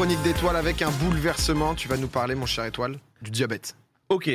chronique d'étoiles avec un bouleversement. Tu vas nous parler, mon cher étoile, du diabète. Ok.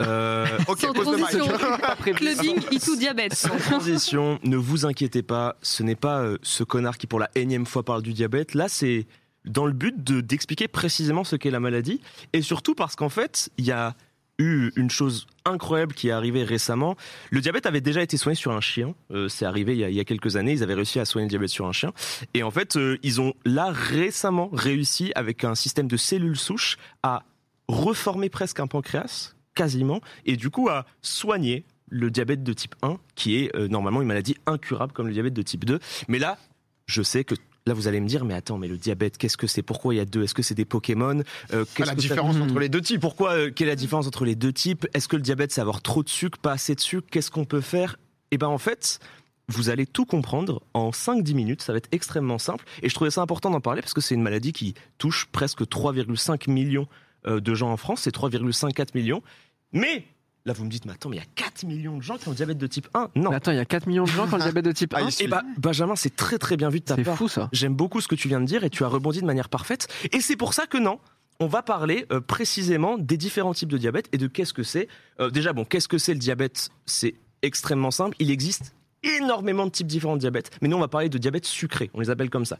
Euh, Ok, Sans pose le mic. transition. Clubbing, tout diabète. sans transition, ne vous inquiétez pas, ce n'est pas euh, ce connard qui pour la énième fois parle du diabète. Là, c'est dans le but de d'expliquer précisément ce qu'est la maladie et surtout parce qu'en fait, il y a une chose incroyable qui est arrivée récemment. Le diabète avait déjà été soigné sur un chien. Euh, c'est arrivé il y, a, il y a quelques années. Ils avaient réussi à soigner le diabète sur un chien. Et en fait, euh, ils ont là récemment réussi avec un système de cellules souches à reformer presque un pancréas, quasiment, et du coup à soigner le diabète de type 1, qui est euh, normalement une maladie incurable comme le diabète de type 2. Mais là, je sais que là vous allez me dire, mais attends, mais le diabète, qu'est-ce que c'est? Pourquoi il y a deux? Est-ce que c'est des Pokémon? Euh, Ah, la que ça- différence entre les deux types. pourquoi euh, Quelle est la différence entre les deux types? Est-ce que le diabète, c'est avoir trop de sucre, pas assez de sucre? Qu'est-ce qu'on peut faire? Eh ben en fait, vous allez tout comprendre en 5-10 minutes. Ça va être extrêmement simple. Et je trouvais ça important d'en parler parce que c'est une maladie qui touche presque 3,5 millions euh, de gens en France. C'est 3,54 millions. Mais là, vous me dites, mais attends, mais il y a 4 millions de gens qui ont le diabète de type 1. Non. Mais attends, il y a 4 millions de gens qui ont le diabète de type Ah, 1. il suit. Eh ben, Benjamin, c'est très très bien vu de ta C'est part. fou ça. J'aime beaucoup ce que tu viens de dire et tu as rebondi de manière parfaite. Et c'est pour ça que non. On va parler euh, précisément des différents types de diabète et de qu'est-ce que c'est. Euh, déjà, bon, qu'est-ce que c'est le diabète? C'est extrêmement simple. Il existe énormément de types différents de diabète, mais nous on va parler de diabète sucré, on les appelle comme ça.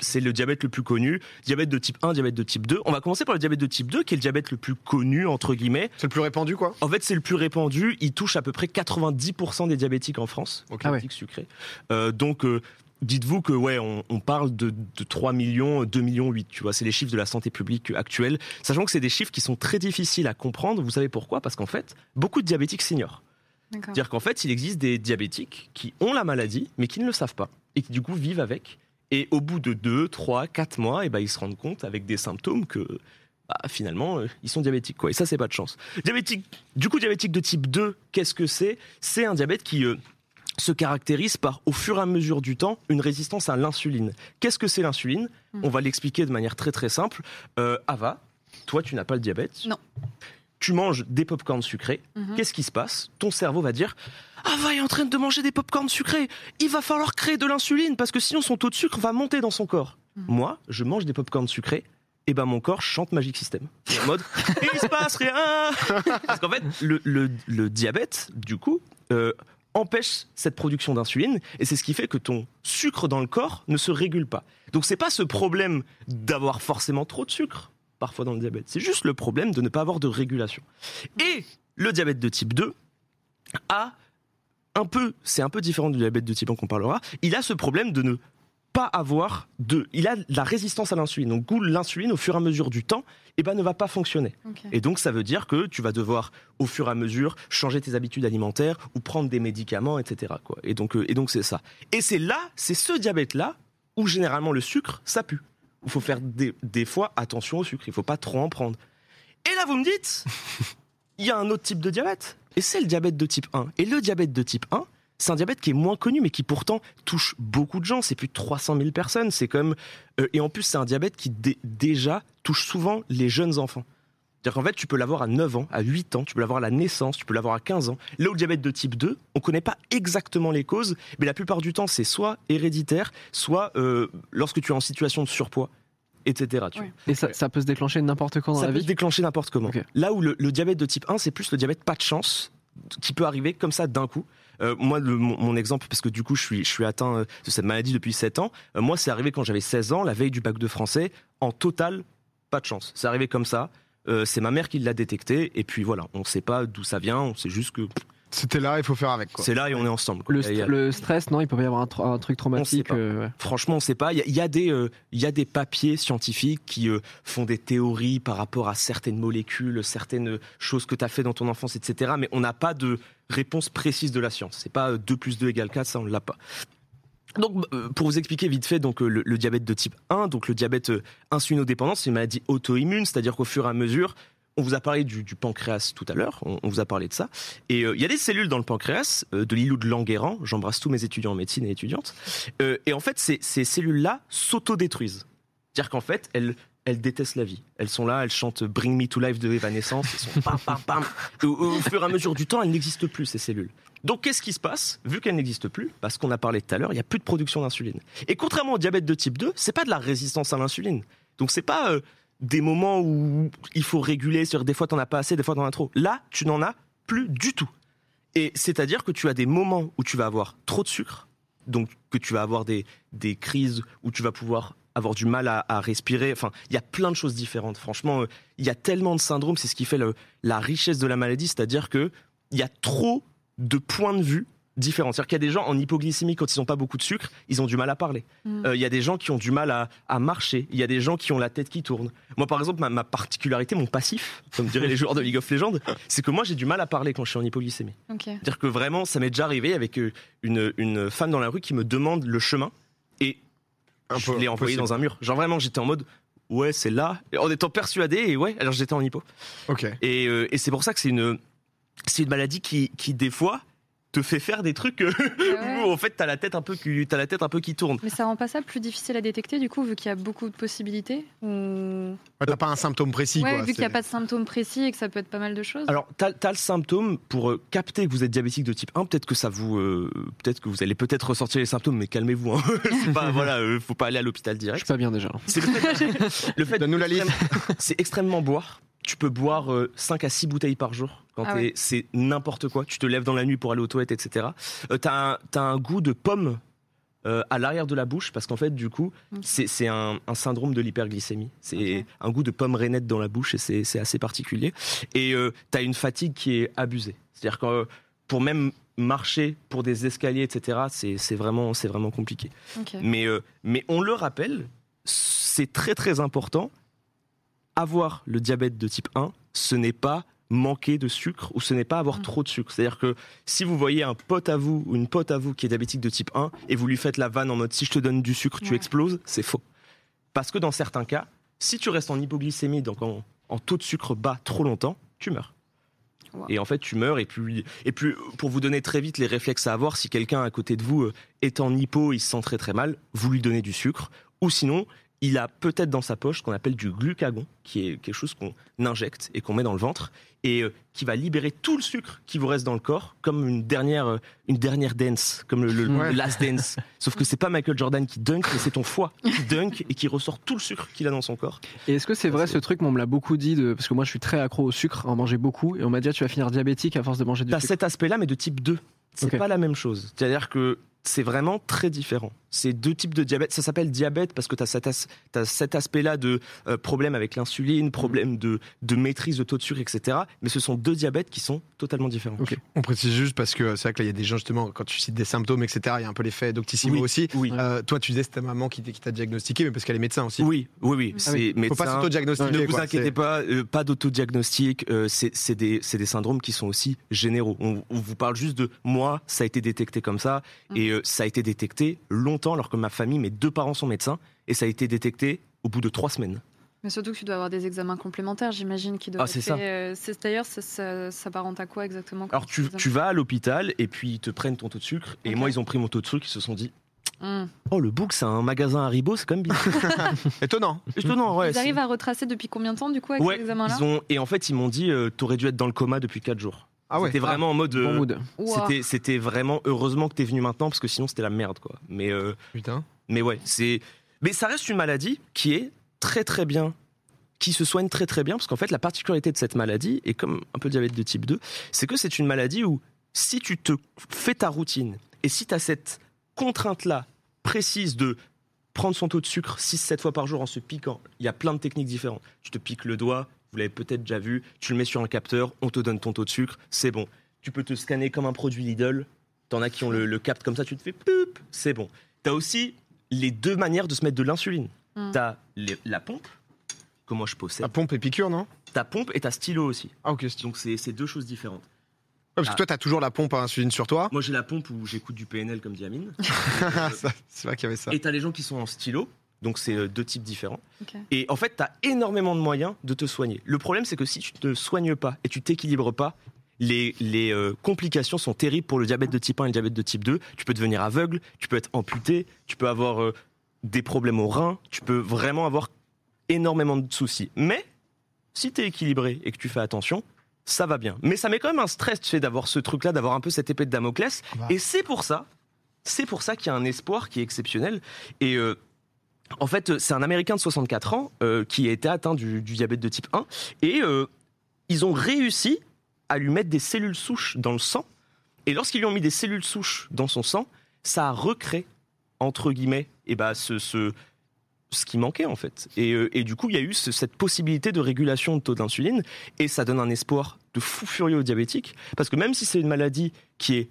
C'est le diabète le plus connu, diabète de type 1, diabète de type 2. On va commencer par le diabète de type 2, qui est le diabète le plus connu, entre guillemets. C'est le plus répandu, quoi? En fait, c'est le plus répandu. Il touche à peu près 90% des diabétiques en France, Ok. Ah ouais. diabétiques sucrés. Euh, donc, euh, dites-vous que ouais, on, on parle de, de 3 millions, 2 millions 8. Tu vois, c'est les chiffres de la santé publique actuelle. Sachant que c'est des chiffres qui sont très difficiles à comprendre. Vous savez pourquoi? Parce qu'en fait, beaucoup de diabétiques s'ignorent. C'est-à-dire qu'en fait, il existe des diabétiques qui ont la maladie, mais qui ne le savent pas, et qui du coup vivent avec. Et au bout de 2, 3, 4 mois, et ben, ils se rendent compte avec des symptômes que bah, finalement, euh, ils sont diabétiques. Quoi. Et ça, c'est pas de chance. Diabétique, du coup, diabétique de type 2, qu'est-ce que c'est? C'est un diabète qui euh, se caractérise par, au fur et à mesure du temps, une résistance à l'insuline. Qu'est-ce que c'est l'insuline? Mhm. On va l'expliquer de manière très très simple. Euh, Ava, toi, tu n'as pas le diabète? Non. Tu manges des pop-corns sucrés. Mhm. Qu'est-ce qui se passe? Ton cerveau va dire Ava est en train de manger des pop-corns sucrés. Il va falloir créer de l'insuline parce que sinon son taux de sucre va monter dans son corps. Mhm. Moi, je mange des pop-corns sucrés. Et ben mon corps chante Magic System. Il En mode, il se passe rien. Parce qu'en fait, le, le- le diabète, du coup, euh, empêche cette production d'insuline et c'est ce qui fait que ton sucre dans le corps ne se régule pas. Donc c'est pas ce problème d'avoir forcément trop de sucre parfois dans le diabète, c'est juste le problème de ne pas avoir de régulation. Et le diabète de type 2 a un peu, c'est un peu différent du diabète de type 1 qu'on parlera, il a ce problème de ne pas avoir de, il a de la résistance à l'insuline. Donc, l'insuline, au fur et à mesure du temps, eh ben, ne va pas fonctionner. Et donc, ça veut dire que tu vas devoir, au fur et à mesure, changer tes habitudes alimentaires ou prendre des médicaments, etc. Quoi. Et donc, euh, et donc, c'est ça. Et c'est là, c'est ce diabète-là où généralement le sucre, ça pue. Il faut faire des, des fois attention au sucre. Il faut pas trop en prendre. Et là, vous me dites, il y a un autre type de diabète. Et c'est le diabète de type 1. Et le diabète de type 1, c'est un diabète qui est moins connu, mais qui pourtant touche beaucoup de gens. C'est plus de 300 000 personnes. C'est comme euh, et en plus, c'est un diabète qui dé- déjà touche souvent les jeunes enfants. C'est-à-dire qu'en fait, tu peux l'avoir à 9 ans, à 8 ans, tu peux l'avoir à la naissance, tu peux l'avoir à 15 ans. Là où le diabète de type 2, on connaît pas exactement les causes, mais la plupart du temps, c'est soit héréditaire, soit euh, lorsque tu es en situation de surpoids, etc. tu. Et ça, ça peut se déclencher n'importe quand dans Ça la peut se déclencher n'importe comment. Là où le, le diabète de type 1, c'est plus le diabète pas de chance, qui peut arriver comme ça d'un coup. Euh, moi, le- mon, mon exemple, parce que du coup, je suis, je suis atteint euh, de cette maladie depuis 7 ans. Euh, moi, c'est arrivé quand j'avais 16 ans, la veille du bac de français, en total, pas de chance. C'est arrivé comme ça. Euh, c'est ma mère qui l'a détecté. Et puis voilà, on ne sait pas d'où ça vient. On sait juste que C'était là, il faut faire avec, c'est là et on est ensemble. quoi. Le, a- le stress, non, il peut y avoir un, tr- un truc traumatique. euh, ouais. Franchement, on sait pas. Il y euh, il y a des papiers scientifiques qui euh, font des théories par rapport à certaines molécules, certaines choses que tu as fait dans ton enfance, etc. Mais on n'a pas de réponse précise de la science. C'est pas euh, 2 plus 2 égale 4, ça on l'a pas. Donc, euh, pour vous expliquer vite fait, donc euh, le, diabète de type 1, donc le diabète euh, insulinodépendant, c'est une maladie auto-immune, c'est-à-dire qu'au fur et à mesure, on vous a parlé du, pancréas tout à l'heure, on, vous a parlé de ça, et il y a des cellules dans le pancréas, euh, de l'îlot de Languerrand, j'embrasse tous mes étudiants en médecine et étudiantes, et en fait, ces, cellules-là s'autodétruisent. C'est-à-dire qu'en fait, elles, elles détestent la vie. Elles sont là, elles chantent Bring Me to Life de Evanescence, elles sont pam, pam, pam. Au fur et à mesure du temps, elles n'existent plus, ces cellules. Donc, qu'est-ce qui se passe? Vu qu'elles n'existent plus, parce qu'on a parlé tout à l'heure, il n'y a plus de production d'insuline. Et contrairement au diabète de type 2, c'est pas de la résistance à l'insuline. Donc c'est pas euh, des moments où il faut réguler, c'est-à-dire des fois t'en as pas assez, des fois t'en as trop. Là, tu n'en as plus du tout. Et c'est-à-dire que tu as des moments où tu vas avoir trop de sucre, donc que tu vas avoir des, des crises où tu vas pouvoir avoir du mal à, respirer. Enfin, il y a plein de choses différentes. Franchement, euh, il y a tellement de syndromes, c'est ce qui fait la richesse de la maladie, c'est-à-dire que il y a trop de points de vue différents. C'est-à-dire qu'il y a des gens en hypoglycémie quand ils n'ont pas beaucoup de sucre, ils ont du mal à parler. Mm. Euh, Il y a des gens qui ont du mal à, à marcher. Il y a des gens qui ont la tête qui tourne. Moi, par exemple, ma, ma particularité, mon passif, comme diraient les joueurs de League of Legends, c'est que moi, j'ai du mal à parler quand je suis en hypoglycémie. C'est-à-dire que vraiment, ça m'est déjà arrivé avec euh, une, une femme dans la rue qui me demande le chemin et Un je peu l'ai envoyé dans un mur. Genre vraiment, j'étais en mode ouais, c'est là, en étant persuadé et ouais, alors j'étais en hypo. Ok. Et, euh, et c'est pour ça que c'est une c'est une maladie qui qui des fois te fait faire des trucs euh, ouais. où en fait t'as la tête un peu qui t'as la tête un peu qui tourne. Mais ça rend pas ça plus difficile à détecter du coup vu qu'il y a beaucoup de possibilités ou... Ouais, T'as pas un symptôme précis, Ouais, quoi. vu qu'il n'y a pas de symptômes précis et que ça peut être pas mal de choses. Alors, t'as as le symptôme pour euh, capter que vous êtes diabétique de type 1. Peut-être que ça vous, euh, peut-être que vous allez peut-être ressortir les symptômes, mais calmez-vous. Hein. C'est pas, voilà, euh, faut pas aller à l'hôpital Je direct. suis pas bien déjà. Le fait, le fait Donne-nous la liste. C'est extrêmement boire. Tu peux boire euh, 5 à 6 bouteilles par jour. Quand Ah ouais. C'est n'importe quoi. Tu te lèves dans la nuit pour aller aux toilettes, etc. Euh, t'as un, t'as un goût de pomme euh, à l'arrière de la bouche parce qu'en fait, du coup, Ok. c'est c'est un, un syndrome de l'hyperglycémie. C'est un goût de pomme rainette dans la bouche et c'est c'est assez particulier. Et euh, t'as une fatigue qui est abusée. C'est-à-dire que pour même marcher pour des escaliers, etc., c'est c'est vraiment, compliqué. Mais, euh, mais on le rappelle, c'est très très important. Avoir le diabète de type 1, ce n'est pas manquer de sucre ou ce n'est pas avoir Mm. trop de sucre. C'est-à-dire que si vous voyez un pote à vous ou une pote à vous qui est diabétique de type 1 et vous lui faites la vanne en mode si je te donne du sucre, tu exploses, c'est faux. Parce que dans certains cas, si tu restes en hypoglycémie, donc en, en taux de sucre bas trop longtemps, tu meurs. Wow. Et en fait, tu meurs. Et puis, et puis, pour vous donner très vite les réflexes à avoir, si quelqu'un à côté de vous euh, est en hypo, il se sent très très mal, vous lui donnez du sucre. Ou sinon, il a peut-être dans sa poche ce qu'on appelle du glucagon, qui est quelque chose qu'on injecte et qu'on met dans le ventre, et euh, qui va libérer tout le sucre qui vous reste dans le corps, comme une dernière, euh, une dernière dance, comme le, le- Ouais. le last dance. Sauf que c'est pas Michael Jordan qui dunk, mais c'est ton foie qui dunk et qui ressort tout le sucre qu'il a dans son corps. Et est-ce que c'est vrai ce truc, on me l'a beaucoup dit, de... parce que moi je suis très accro au sucre, en manger beaucoup, et on m'a dit ah, tu vas finir diabétique à force de manger du T'as sucre. cet aspect-là, mais de type 2. C'est pas la même chose. C'est-à-dire que c'est vraiment très différent. C'est deux types de diabète. Ça s'appelle diabète parce que tu as cet, as- cet aspect-là de euh, problème avec l'insuline, problème de, de maîtrise de taux de sucre, etc. Mais ce sont deux diabètes qui sont totalement différents. On précise juste parce que c'est vrai que là, il y a des gens, justement, quand tu cites des symptômes, etc., il y a un peu l'effet Doctissimo Oui. aussi. Oui. Euh, toi, tu disais que c'était ta maman qui t'a qui t'a diagnostiqué, mais parce qu'elle est médecin aussi. Oui, oui, oui. Ah C'est Faut médecin. pas s'auto-diagnostiquer. Ne vous quoi. inquiétez C'est- pas, euh, pas d'autodiagnostic. euh, c'est c'est des, c'est des syndromes qui sont aussi généraux. On, on vous parle juste de moi, ça a été détecté comme ça, Mm. Et euh, ça a été détecté longtemps, alors que ma famille, mes deux parents sont médecins, et ça a été détecté au bout de trois semaines. Mais surtout que tu dois avoir des examens complémentaires, j'imagine, qui doivent Ah, c'est euh, c'est- D'ailleurs, ça, ça, ça s'apparente à quoi exactement Alors tu, vas à l'hôpital et puis ils te prennent ton taux de sucre. Et moi, ils ont pris mon taux de sucre, ils se sont dit Hum. Oh, le Book, c'est un magasin Haribo, c'est quand même bien. Étonnant. Étonnant, ouais. Ils arrivent à retracer depuis combien de temps, du coup, avec Ouais, ces examens-là ont... Et en fait, ils m'ont dit euh, T'aurais dû être dans le coma depuis 4 jours. Ah ouais. C'était vraiment en mode. Bon euh, mood. C'était, c'était vraiment heureusement que t'es venu maintenant parce que sinon c'était la merde, quoi. Mais, euh, Putain. mais ouais, c'est. Mais ça reste une maladie qui est très très bien, qui se soigne très très bien parce qu'en fait, la particularité de cette maladie, et comme un peu le diabète de type 2, c'est que c'est une maladie où si tu te fais ta routine et si tu as cette contrainte-là précise de prendre son taux de sucre 6-7 fois par jour en se piquant, il y a plein de techniques différentes. Tu te piques le doigt, vous l'avez peut-être déjà vu, tu le mets sur un capteur, on te donne ton taux de sucre, c'est bon. Tu peux te scanner comme un produit Lidl, t'en as qui ont le, le capte comme ça, tu te fais poup, c'est bon. T'as aussi les deux manières de se mettre de l'insuline. Mm. T'as les- la pompe, que moi je possède, La pompe et piqûre, non? Ta pompe et ta stylo aussi. Ah, ok. Donc c'est c'est deux choses différentes. Ouais, parce que Ah. toi, t'as toujours la pompe à insuline sur toi. Moi j'ai la pompe où j'écoute du PNL comme dit Amine. Ça, c'est vrai qu'il y avait ça. Et t'as les gens qui sont en stylo, donc c'est euh, deux types différents. Et en fait, t'as énormément de moyens de te soigner. Le problème, c'est que si tu te soignes pas et tu t'équilibres pas, les, les euh, complications sont terribles pour le diabète de type 1 et le diabète de type 2. Tu peux devenir aveugle, tu peux être amputé, tu peux avoir euh, des problèmes au rein, tu peux vraiment avoir énormément de soucis. Mais si tu es équilibré et que tu fais attention, ça va bien. Mais ça met quand même un stress, tu sais, d'avoir ce truc-là, d'avoir un peu cette épée de Damoclès. Bah. Et c'est pour ça, c'est pour ça qu'il y a un espoir qui est exceptionnel. Et euh, en fait, euh, c'est un Américain de 64 ans euh, qui a été atteint du, diabète de type 1 et euh, ils ont réussi à lui mettre des cellules souches dans le sang. Et lorsqu'ils lui ont mis des cellules souches dans son sang, ça a recréé, entre guillemets, et bah, ce, ce, ce qui manquait en fait. Et, et du coup, il y a eu ce- cette possibilité de régulation de taux d'insuline et ça donne un espoir de fou furieux aux diabétiques. Parce que même si c'est une maladie qui est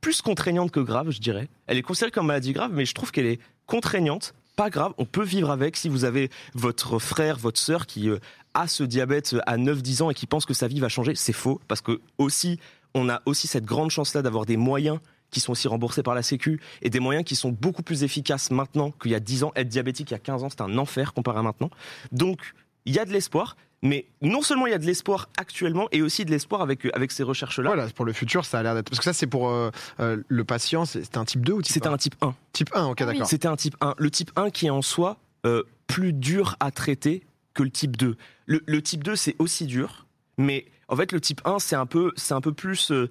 plus contraignante que grave, je dirais, elle est considérée comme maladie grave, mais je trouve qu'elle est contraignante, pas grave, on peut vivre avec si vous avez votre frère, votre sœur qui euh, a ce diabète à 9-10 ans et qui pense que sa vie va changer, c'est faux, parce que aussi, on a aussi cette grande chance-là d'avoir des moyens qui sont aussi remboursés par la Sécu et des moyens qui sont beaucoup plus efficaces maintenant qu'il y a 10 ans. Être diabétique il y a 15 ans, c'était un enfer comparé à maintenant. Donc, il y a de l'espoir, mais non seulement il y a de l'espoir actuellement, et aussi de l'espoir avec, avec ces recherches-là. Voilà, pour le futur, ça a l'air d'être. Parce que ça, c'est pour euh, euh, le patient, c'était un type 2 ou type C'était 1 un type 1. Type 1, ok, oui. d'accord. C'était un type 1. Le type 1 qui est en soi euh, plus dur à traiter que le type 2. Le, le type 2, c'est aussi dur, mais en fait, le type 1, c'est un peu, c'est un peu plus. euh,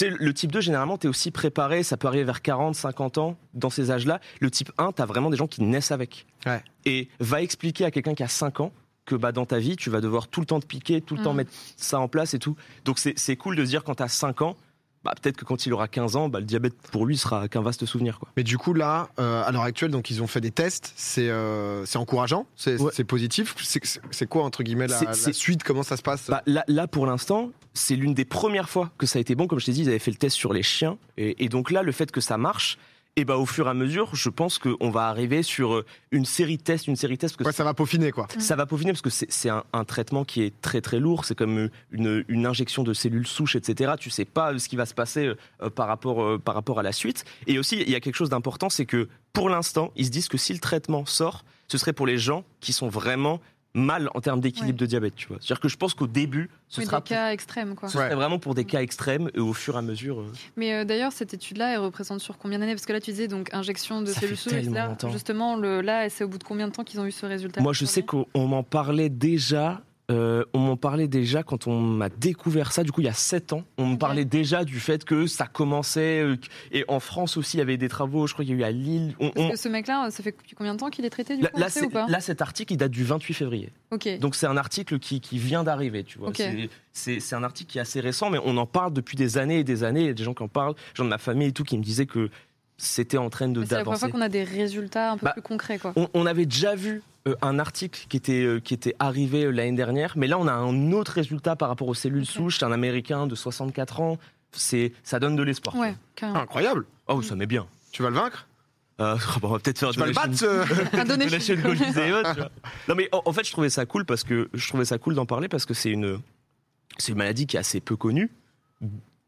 le type 2, généralement, tu es aussi préparé, ça peut arriver vers 40, 50 ans, dans ces âges-là. Le type 1, tu as vraiment des gens qui naissent avec. Ouais. Et va expliquer à quelqu'un qui a 5 ans que bah, dans ta vie, tu vas devoir tout le temps te piquer, tout le temps Mm. mettre ça en place et tout. Donc c'est c'est cool de se dire quand tu as 5 ans, bah, peut-être que quand il aura 15 ans, bah, le diabète pour lui sera qu'un vaste souvenir. Quoi. Mais du coup, là, euh, à l'heure actuelle, donc ils ont fait des tests, c'est euh, c'est encourageant, c'est Ouais. positif. C'est- quoi, entre guillemets, la, suite? Comment ça se passe? Bah, là, là, pour l'instant, c'est l'une des premières fois que ça a été bon. Comme je t'ai dit, ils avaient fait le test sur les chiens. Et, et donc là, le fait que ça marche, et bah, au fur et à mesure, je pense qu'on va arriver sur euh, une série de tests, une série de tests, parce que Ouais, ça va peaufiner, quoi. ça va peaufiner, parce que c'est un, un traitement qui est très très lourd. C'est comme euh, une, une injection de cellules souches, etc. Tu sais pas ce qui va se passer euh, par, rapport, euh, par rapport à la suite. Et aussi, il y a quelque chose d'important, c'est que pour l'instant, ils se disent que si le traitement sort, ce serait pour les gens qui sont vraiment mal en termes d'équilibre Ouais. de diabète. Tu vois. C'est-à-dire que je pense qu'au début, ce Oui, sera des cas extrêmes, quoi. ce Ouais. serait vraiment pour des cas extrêmes et au fur et à mesure. euh, Mais euh, d'ailleurs, cette étude-là, elle représente sur combien d'années? Parce que là, tu disais donc injection de cellules souches. Justement, le, là, c'est au bout de combien de temps qu'ils ont eu ce résultat? Moi, je sais qu'on on m'en parlait déjà. Euh, on m'en parlait déjà quand on m'a découvert ça. Du coup, il y a 7 ans, on me parlait déjà du fait que ça commençait. euh, et en France aussi, il y avait des travaux. Je crois qu'il y a eu à Lille. On- Parce on- que ce mec-là, ça fait combien de temps qu'il est traité du là, coup, là, sait ou pas? là, cet article, il date du 28 février. Donc, c'est un article qui, qui vient d'arriver, tu vois. C'est- un article qui est assez récent, mais on en parle depuis des années et des années. Il y a des gens qui en parlent, des gens de ma famille et tout, qui me disaient que c'était en train de Mais C'est la première d'avancer. fois qu'on a des résultats un peu Bah, plus concrets, quoi. On, on avait déjà vu un article qui était, euh, qui était arrivé euh, l'année dernière, mais là on a un autre résultat par rapport aux cellules souches. C'est un Américain de 64 ans. C'est, ça donne de l'espoir. Ouais. Incroyable. Oh, ça met bien. Tu vas le vaincre? Euh, bon, on va peut-être faire Tu vas le donation- battre de tu vois. Non mais en, en fait je trouvais ça cool parce que je trouvais ça cool d'en parler parce que c'est une c'est une maladie qui est assez peu connue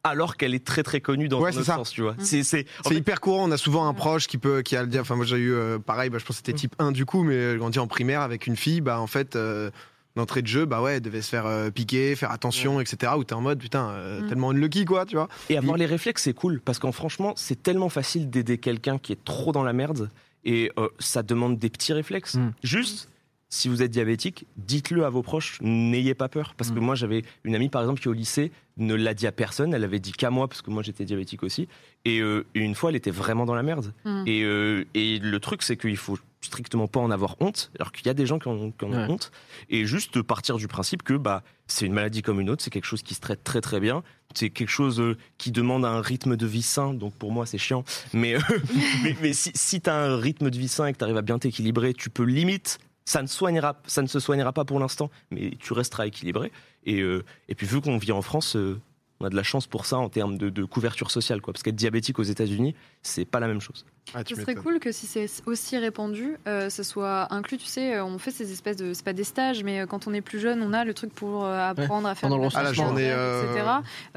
alors qu'elle est très très connue dans Ouais, un autre ça. sens tu vois. Mm. C'est c'est fait, hyper courant, on a souvent un Ouais. proche qui peut qui a le dire. Enfin, moi j'ai eu euh, pareil, bah, je pense que c'était type 1 du coup, mais j'ai grandi en primaire avec une fille, bah en fait, euh, d'entrée de jeu, bah ouais, elle devait se faire euh, piquer, faire attention, etc. Où t'es en mode putain, euh, Mm. tellement unlucky quoi, tu vois. Et avoir les réflexes, c'est cool parce qu'en franchement, c'est tellement facile d'aider quelqu'un qui est trop dans la merde et euh, ça demande des petits réflexes. Mm. Juste, si vous êtes diabétique, dites-le à vos proches, n'ayez pas peur. Parce que Mm. moi, j'avais une amie par exemple qui au lycée ne l'a dit à personne, elle avait dit qu'à moi parce que moi j'étais diabétique aussi. Et, euh, et une fois, elle était vraiment dans la merde. Mm. Et, euh, et le truc, c'est qu'il faut strictement pas en avoir honte, alors qu'il y a des gens qui en, qui en ont honte, et juste partir du principe que bah c'est une maladie comme une autre, c'est quelque chose qui se traite très très bien, c'est quelque chose euh, qui demande un rythme de vie sain, donc pour moi c'est chiant, mais, mais, mais si, si tu as un rythme de vie sain et que tu arrives à bien t'équilibrer, tu peux limite, ça ne, se soignera pas pour l'instant, mais tu resteras équilibré, et, euh, puis vu qu'on vit en France, euh, on a de la chance pour ça en termes de, de couverture sociale, quoi, parce qu'être diabétique aux États-Unis, c'est pas la même chose. Ah, Ce serait cool que si c'est aussi répandu, euh, ce soit inclus. Tu sais, euh, on fait ces espèces de. C'est pas des stages, mais euh, quand on est plus jeune, on a le truc pour euh, apprendre à faire pendant des le Ah, la journée, euh, etc.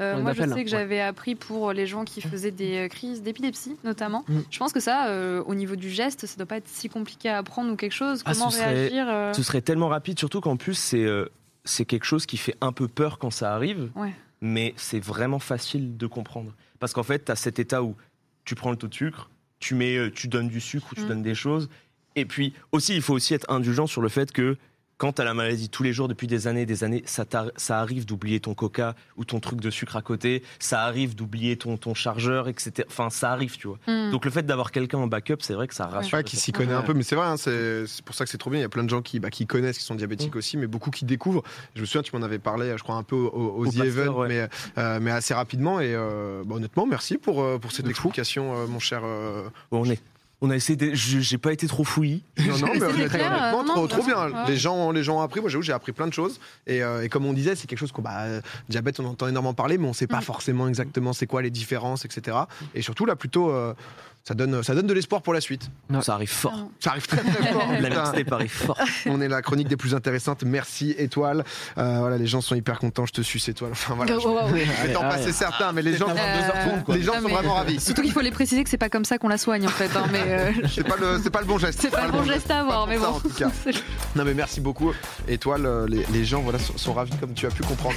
Euh, moi, je sais que ouais. j'avais appris pour les gens qui faisaient des euh, crises d'épilepsie, notamment. Mm. Je pense que ça, euh, au niveau du geste, ça doit pas être si compliqué à apprendre ou quelque chose. Ah, Comment ce réagir euh, Ce serait tellement rapide, surtout qu'en plus, c'est euh, c'est quelque chose qui fait un peu peur quand ça arrive, Ouais. Mais c'est vraiment facile de comprendre. Parce qu'en fait, tu as cet état où tu prends le taux de sucre, tu, mets, euh, tu donnes du sucre ou tu Mm. donnes des choses. Et puis aussi, il faut aussi être indulgent sur le fait que quand t'as la maladie tous les jours depuis des années et des années, ça, arrive d'oublier ton coca ou ton truc de sucre à côté, ça arrive d'oublier ton, ton chargeur, etc. Enfin, ça arrive, tu vois. Hmm. Donc le fait d'avoir quelqu'un en backup, c'est vrai que ça rassure. Ouais, qui s'y connaît un peu, mais c'est vrai, hein, c'est pour ça que c'est trop bien. Il y a plein de gens qui, bah, qui connaissent, qui sont Mm. diabétiques aussi, mais beaucoup qui découvrent. Je me souviens, tu m'en avais parlé, je crois, un peu au, au- au Au The Pasteur, Event, ouais. mais, euh, mais assez rapidement. Et euh, bah, honnêtement, merci pour, euh, pour cette explication, euh, mon cher. euh, Bon, on est. On a essayé. De... je- J'ai pas été trop fouillis. Non, non, mais honnêtement, clair, honnêtement, trop, non, trop bien. ouais. Les gens, les gens ont appris. Moi, j'avoue, j'ai appris plein de choses. Et, euh, et comme on disait, c'est quelque chose qu'on, bah, euh, diabète, on entend énormément parler, mais on sait pas Mm. forcément exactement c'est quoi les différences, etc. Et surtout, là, plutôt, euh, ça donne, ça donne de l'espoir pour la suite. Ouais. Ça arrive fort. Ça arrive très très fort. La putain. mixtape arrive fort. On est la chronique des plus intéressantes. Merci, Étoile. Euh, voilà, les gens sont hyper contents. Je te suce, Étoile. Enfin, voilà. Oh, wow, passé ouais. certains, mais les gens, Euh, les gens non, sont mais- vraiment ravis. Surtout qu'il faut les préciser que c'est pas comme ça qu'on la soigne en fait. hein, mais euh, C'est pas le, c'est pas le bon geste. c'est pas le bon geste à avoir, mais pour ça, bon. en tout cas. Non, mais merci beaucoup, Étoile. euh, Les, les gens, voilà, sont, sont ravis comme tu as pu comprendre.